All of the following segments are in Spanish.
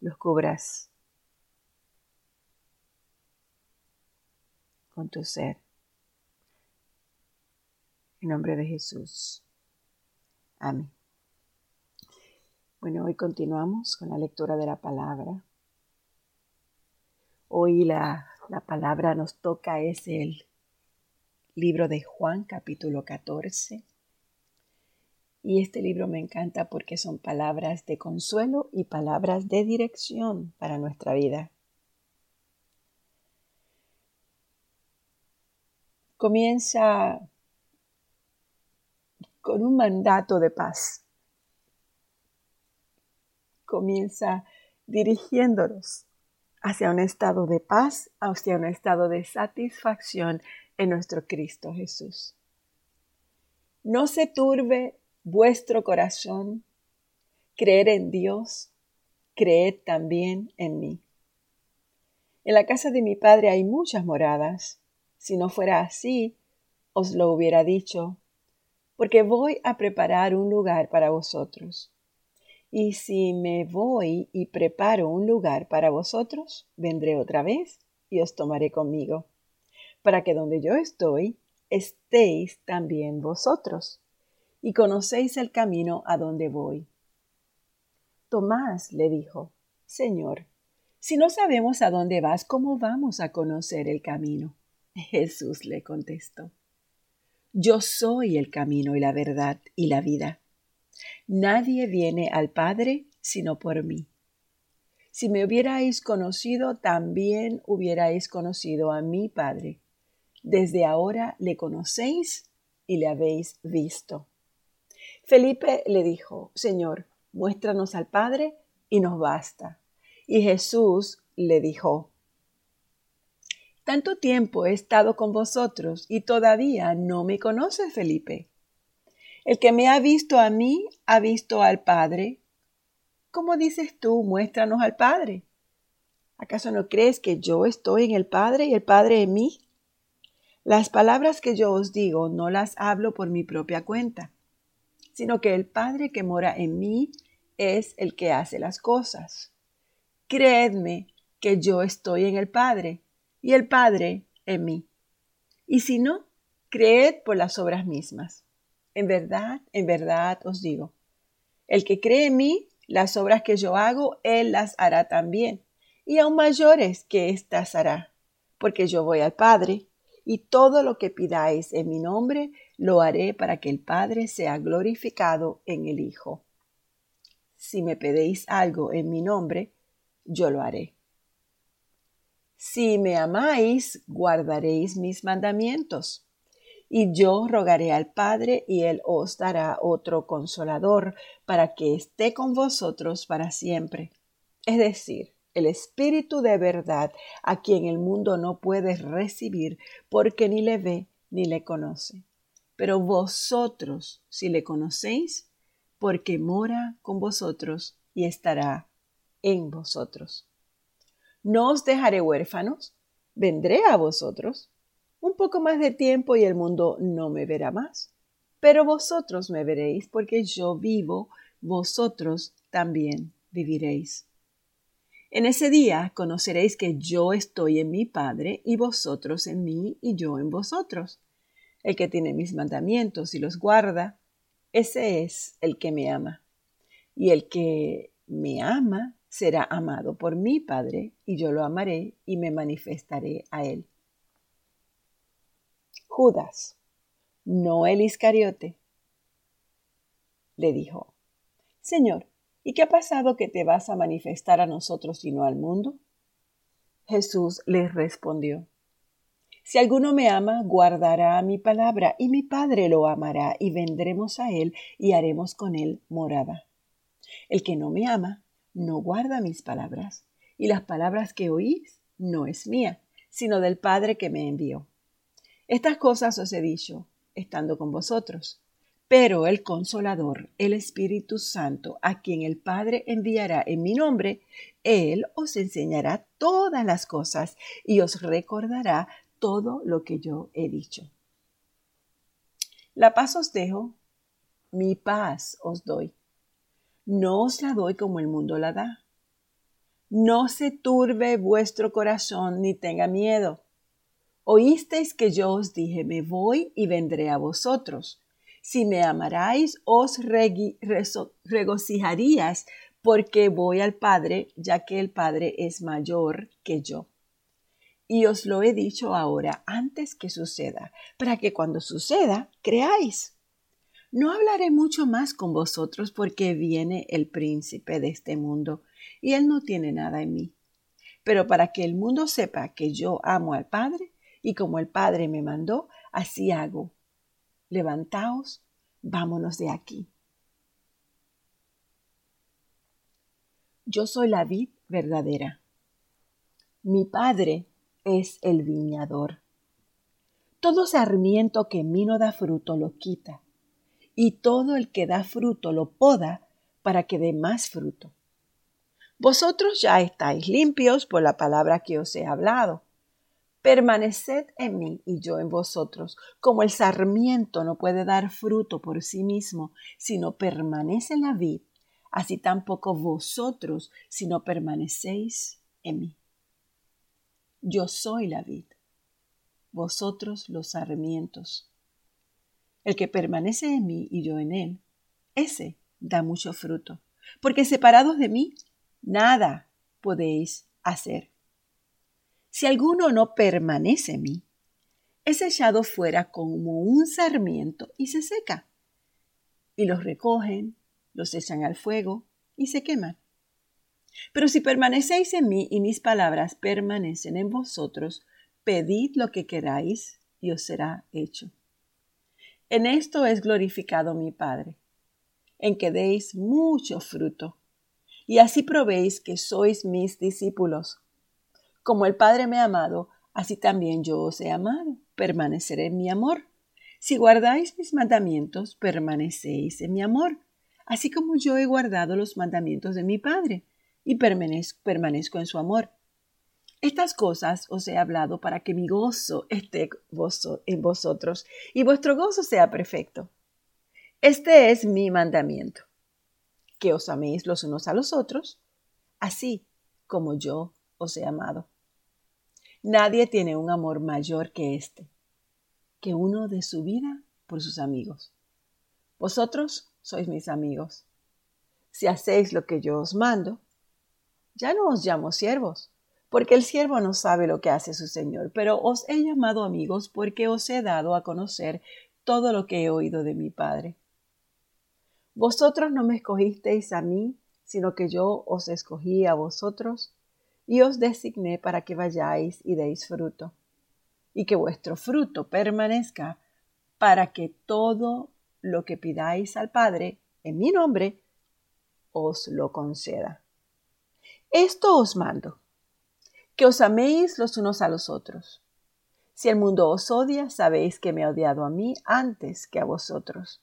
los cubras con tu ser. En nombre de Jesús. Amén. Bueno, hoy continuamos con la lectura de la palabra. Hoy la, la palabra nos toca es el libro de Juan capítulo 14 y este libro me encanta porque son palabras de consuelo y palabras de dirección para nuestra vida. Comienza con un mandato de paz. Comienza dirigiéndonos hacia un estado de paz, hacia un estado de satisfacción en nuestro Cristo Jesús. No se turbe vuestro corazón, creer en Dios, creed también en mí. En la casa de mi Padre hay muchas moradas. Si no fuera así, os lo hubiera dicho, porque voy a preparar un lugar para vosotros. Y si me voy y preparo un lugar para vosotros, vendré otra vez y os tomaré conmigo, para que donde yo estoy, estéis también vosotros y conocéis el camino a donde voy. Tomás le dijo, Señor, si no sabemos a dónde vas, ¿cómo vamos a conocer el camino? Jesús le contestó, Yo soy el camino y la verdad y la vida. Nadie viene al Padre sino por mí. Si me hubierais conocido, también hubierais conocido a mi Padre. Desde ahora le conocéis y le habéis visto. Felipe le dijo, Señor, muéstranos al Padre y nos basta. Y Jesús le dijo, Tanto tiempo he estado con vosotros y todavía no me conoces, Felipe. El que me ha visto a mí ha visto al Padre. ¿Cómo dices tú, muéstranos al Padre? ¿Acaso no crees que yo estoy en el Padre y el Padre en mí? Las palabras que yo os digo no las hablo por mi propia cuenta sino que el Padre que mora en mí es el que hace las cosas. Creedme que yo estoy en el Padre y el Padre en mí. Y si no, creed por las obras mismas. En verdad, en verdad os digo, el que cree en mí, las obras que yo hago, él las hará también, y aún mayores que éstas hará, porque yo voy al Padre, y todo lo que pidáis en mi nombre, lo haré para que el Padre sea glorificado en el Hijo. Si me pedéis algo en mi nombre, yo lo haré. Si me amáis, guardaréis mis mandamientos. Y yo rogaré al Padre, y Él os dará otro consolador, para que esté con vosotros para siempre. Es decir, el Espíritu de verdad, a quien el mundo no puede recibir, porque ni le ve ni le conoce pero vosotros si le conocéis, porque mora con vosotros y estará en vosotros. No os dejaré huérfanos, vendré a vosotros. Un poco más de tiempo y el mundo no me verá más, pero vosotros me veréis porque yo vivo, vosotros también viviréis. En ese día conoceréis que yo estoy en mi Padre y vosotros en mí y yo en vosotros el que tiene mis mandamientos y los guarda, ese es el que me ama. Y el que me ama será amado por mi Padre, y yo lo amaré y me manifestaré a él. Judas, no el Iscariote, le dijo, Señor, ¿y qué ha pasado que te vas a manifestar a nosotros y no al mundo? Jesús les respondió, si alguno me ama, guardará mi palabra, y mi Padre lo amará, y vendremos a él y haremos con él morada. El que no me ama, no guarda mis palabras, y las palabras que oís no es mía, sino del Padre que me envió. Estas cosas os he dicho, estando con vosotros. Pero el consolador, el Espíritu Santo, a quien el Padre enviará en mi nombre, Él os enseñará todas las cosas y os recordará todo lo que yo he dicho. La paz os dejo, mi paz os doy. No os la doy como el mundo la da. no se turbe vuestro corazón ni tenga miedo. Oísteis que yo os dije, me voy y vendré a vosotros. Si me amarais, os regocijarías porque voy al Padre, ya que el Padre es mayor que yo. Y os lo he dicho ahora antes que suceda, para que cuando suceda creáis. No hablaré mucho más con vosotros porque viene el príncipe de este mundo y él no tiene nada en mí. Pero para que el mundo sepa que yo amo al Padre y como el Padre me mandó, así hago. Levantaos, vámonos de aquí. Yo soy la vid verdadera. Mi Padre es el viñador. Todo sarmiento que en mí no da fruto lo quita, y todo el que da fruto lo poda para que dé más fruto. Vosotros ya estáis limpios por la palabra que os he hablado. Permaneced en mí y yo en vosotros, como el sarmiento no puede dar fruto por sí mismo, sino permanece en la vid, así tampoco vosotros, si no permanecéis en mí. Yo soy la vid, vosotros los sarmientos. El que permanece en mí y yo en él, ese da mucho fruto, porque separados de mí, nada podéis hacer. Si alguno no permanece en mí, es echado fuera como un sarmiento y se seca. Y los recogen, los echan al fuego y se queman. Pero si permanecéis en mí y mis palabras permanecen en vosotros, pedid lo que queráis y os será hecho. En esto es glorificado mi Padre, en que deis mucho fruto, y así probéis que sois mis discípulos. Como el Padre me ha amado, así también yo os he amado. Permaneceré en mi amor. Si guardáis mis mandamientos, permanecéis en mi amor, así como yo he guardado los mandamientos de mi Padre, y permanezco, en su amor. Estas cosas os he hablado para que mi gozo esté en vosotros y vuestro gozo sea perfecto. Este es mi mandamiento, que os améis los unos a los otros, así como yo os he amado. Nadie tiene un amor mayor que este, que uno de su vida por sus amigos. Vosotros sois mis amigos. Si hacéis lo que yo os mando, ya no os llamo siervos, porque el siervo no sabe lo que hace su Señor, pero os he llamado amigos porque os he dado a conocer todo lo que he oído de mi Padre. Vosotros no me escogisteis a mí, sino que yo os escogí a vosotros y os designé para que vayáis y deis fruto, y que vuestro fruto permanezca, para que todo lo que pidáis al Padre en mi nombre, os lo conceda. Esto os mando, que os améis los unos a los otros. Si el mundo os odia, sabéis que me ha odiado a mí antes que a vosotros.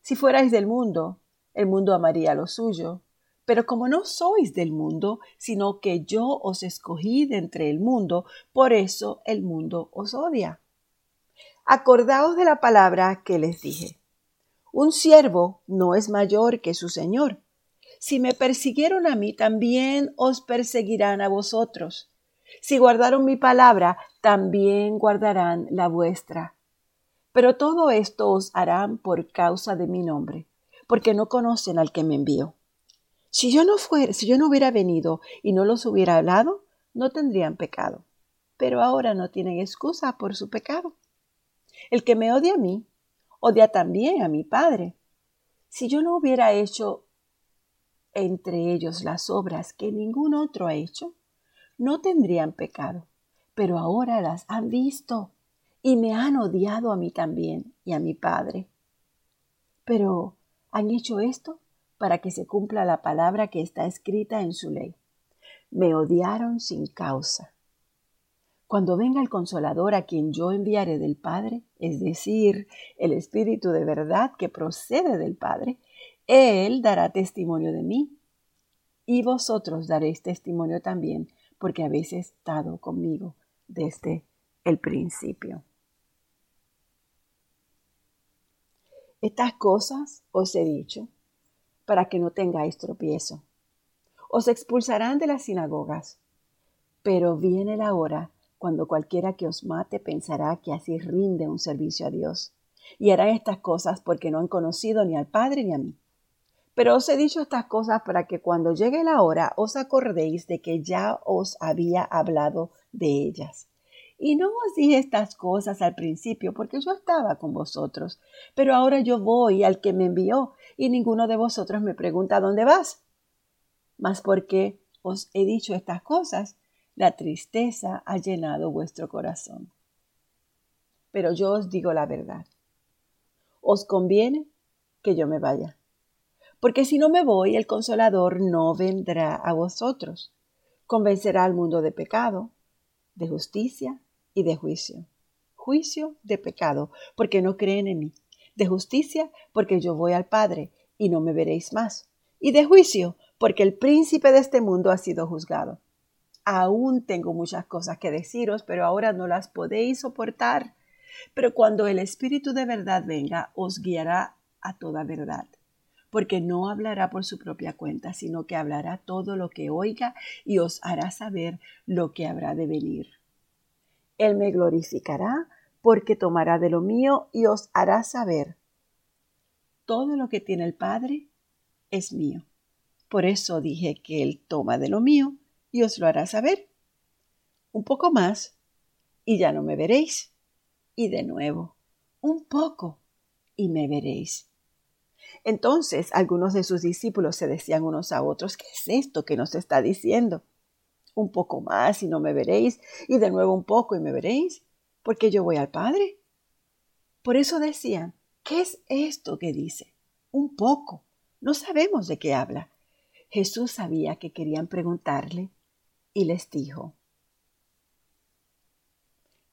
Si fuerais del mundo, el mundo amaría lo suyo, pero como no sois del mundo, sino que yo os escogí de entre el mundo, por eso el mundo os odia. Acordaos de la palabra que les dije. Un siervo no es mayor que su Señor. Si me persiguieron a mí, también os perseguirán a vosotros. Si guardaron mi palabra, también guardarán la vuestra. Pero todo esto os harán por causa de mi nombre, porque no conocen al que me envió. Si yo no fuera, si yo no hubiera venido y no los hubiera hablado, no tendrían pecado. Pero ahora no tienen excusa por su pecado. El que me odia a mí, odia también a mi Padre. Si yo no hubiera hecho entre ellos las obras que ningún otro ha hecho, no tendrían pecado. Pero ahora las han visto y me han odiado a mí también y a mi Padre. Pero, ¿han hecho esto? Para que se cumpla la palabra que está escrita en su ley. Me odiaron sin causa. Cuando venga el consolador a quien yo enviaré del Padre, es decir, el Espíritu de verdad que procede del Padre, Él dará testimonio de mí. Y vosotros daréis testimonio también, porque habéis estado conmigo desde el principio. Estas cosas os he dicho para que no tengáis tropiezo. Os expulsarán de las sinagogas. Pero viene la hora cuando cualquiera que os mate pensará que así rinde un servicio a Dios. Y harán estas cosas porque no han conocido ni al Padre ni a mí. Pero os he dicho estas cosas para que cuando llegue la hora os acordéis de que ya os había hablado de ellas. Y no os dije estas cosas al principio porque yo estaba con vosotros, pero ahora yo voy al que me envió y ninguno de vosotros me pregunta dónde vas. Mas porque os he dicho estas cosas, la tristeza ha llenado vuestro corazón. Pero yo os digo la verdad. Os conviene que yo me vaya, porque si no me voy, el consolador no vendrá a vosotros. Convencerá al mundo de pecado, de justicia y de juicio. Juicio de pecado, porque no creen en mí. De justicia, porque yo voy al Padre y no me veréis más. Y de juicio, porque el príncipe de este mundo ha sido juzgado. Aún tengo muchas cosas que deciros, pero ahora no las podéis soportar. Pero cuando el Espíritu de verdad venga, os guiará a toda verdad, porque no hablará por su propia cuenta, sino que hablará todo lo que oiga y os hará saber lo que habrá de venir. Él me glorificará porque tomará de lo mío y os hará saber. Todo lo que tiene el Padre es mío. Por eso dije que Él toma de lo mío y os lo hará saber. Un poco más y ya no me veréis. Y de nuevo, un poco y me veréis. Entonces algunos de sus discípulos se decían unos a otros, ¿qué es esto que nos está diciendo? Un poco más y no me veréis, y de nuevo un poco y me veréis, porque yo voy al Padre. Por eso decían, ¿qué es esto que dice? Un poco. No sabemos de qué habla. Jesús sabía que querían preguntarle y les dijo,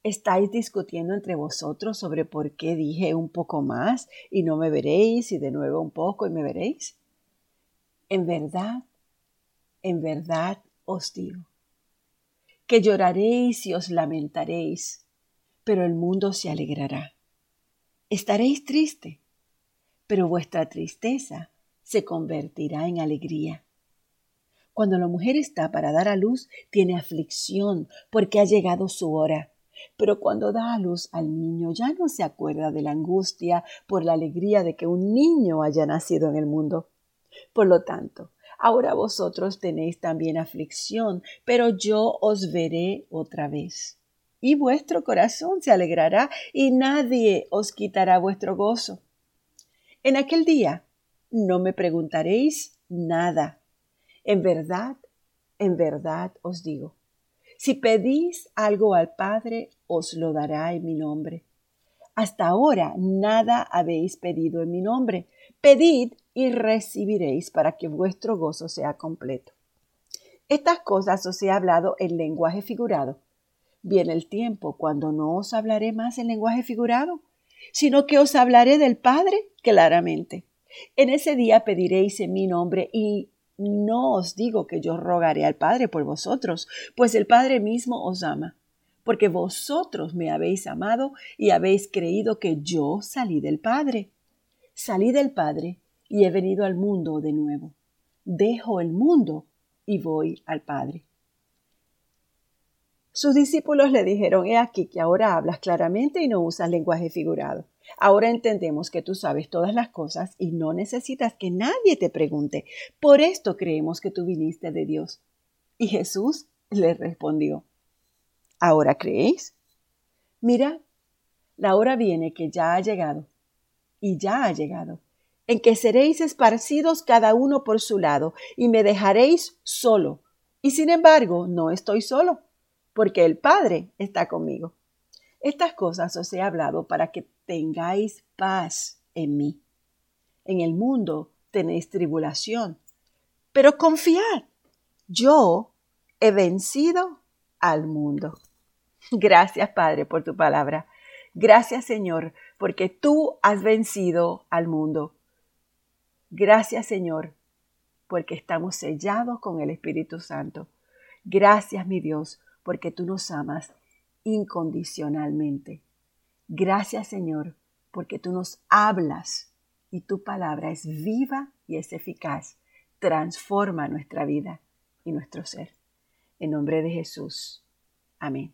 ¿Estáis discutiendo entre vosotros sobre por qué dije un poco más y no me veréis y de nuevo un poco y me veréis? En verdad, en verdad os digo que lloraréis y os lamentaréis, pero el mundo se alegrará. Estaréis triste, pero vuestra tristeza se convertirá en alegría. Cuando la mujer está para dar a luz, tiene aflicción porque ha llegado su hora. Pero cuando da a luz al niño ya no se acuerda de la angustia por la alegría de que un niño haya nacido en el mundo. Por lo tanto, Ahora vosotros tenéis también aflicción, pero yo os veré otra vez. Y vuestro corazón se alegrará y nadie os quitará vuestro gozo. En aquel día no me preguntaréis nada. En verdad, en verdad os digo, si pedís algo al Padre, os lo dará en mi nombre. Hasta ahora nada habéis pedido en mi nombre. Pedid y recibiréis para que vuestro gozo sea completo. Estas cosas os he hablado en lenguaje figurado. Viene el tiempo cuando no os hablaré más en lenguaje figurado, sino que os hablaré del Padre claramente. En ese día pediréis en mi nombre y no os digo que yo rogaré al Padre por vosotros, pues el Padre mismo os ama, porque vosotros me habéis amado y habéis creído que yo salí del Padre. Salí del Padre y he venido al mundo de nuevo. Dejo el mundo y voy al Padre. Sus discípulos le dijeron, he aquí que ahora hablas claramente y no usas lenguaje figurado. Ahora entendemos que tú sabes todas las cosas y no necesitas que nadie te pregunte. Por esto creemos que tú viniste de Dios. Y Jesús le respondió, ¿ahora creéis? Mira, la hora viene que ya ha llegado, y ya ha llegado, en que seréis esparcidos cada uno por su lado, y me dejaréis solo. Y sin embargo, no estoy solo, porque el Padre está conmigo. Estas cosas os he hablado para que tengáis paz en mí. En el mundo tenéis tribulación, pero confiad, yo he vencido al mundo. Gracias, Padre, por tu palabra. Gracias, Señor, porque tú has vencido al mundo. Gracias Señor, porque estamos sellados con el Espíritu Santo. Gracias mi Dios, porque tú nos amas incondicionalmente. Gracias Señor, porque tú nos hablas y tu palabra es viva y es eficaz. Transforma nuestra vida. y nuestro ser. En nombre de Jesús. Amén.